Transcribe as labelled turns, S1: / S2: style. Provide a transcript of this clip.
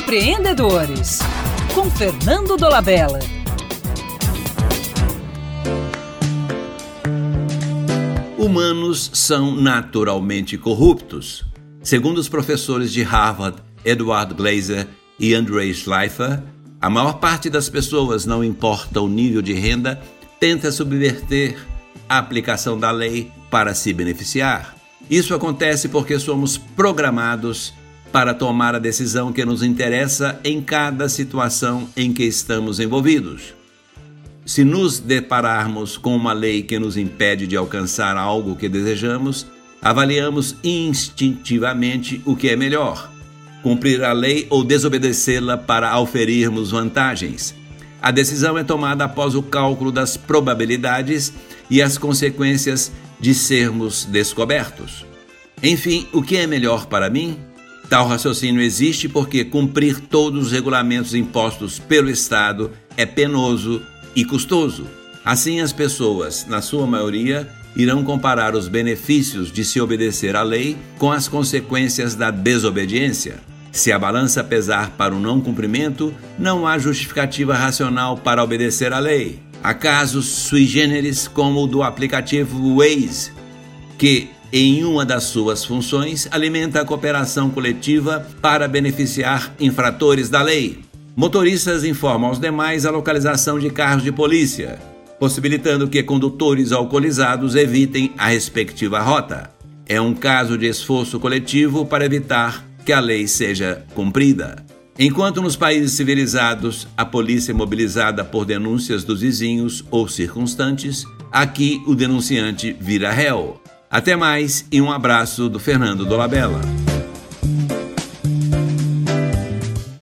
S1: Empreendedores, com Fernando Dolabella.
S2: Humanos são naturalmente corruptos. Segundo os professores de Harvard, Edward Glaser e Andrei Schleifer, a maior parte das pessoas, não importa o nível de renda, tenta subverter a aplicação da lei para se beneficiar. Isso acontece porque somos programados para tomar a decisão que nos interessa em cada situação em que estamos envolvidos. Se nos depararmos com uma lei que nos impede de alcançar algo que desejamos, avaliamos instintivamente o que é melhor: cumprir a lei ou desobedecê-la para auferirmos vantagens. A decisão é tomada após o cálculo das probabilidades e as consequências de sermos descobertos. Enfim, o que é melhor para mim? Tal raciocínio existe porque cumprir todos os regulamentos impostos pelo Estado é penoso e custoso. Assim, as pessoas, na sua maioria, irão comparar os benefícios de se obedecer à lei com as consequências da desobediência. Se a balança pesar para o não cumprimento, não há justificativa racional para obedecer à lei. Há casos sui generis, como o do aplicativo Waze, que, em uma das suas funções, alimenta a cooperação coletiva para beneficiar infratores da lei. Motoristas informam aos demais a localização de carros de polícia, possibilitando que condutores alcoolizados evitem a respectiva rota. É um caso de esforço coletivo para evitar que a lei seja cumprida. Enquanto nos países civilizados a polícia é mobilizada por denúncias dos vizinhos ou circunstantes, aqui o denunciante vira réu. Até mais e um abraço do Fernando Dolabella.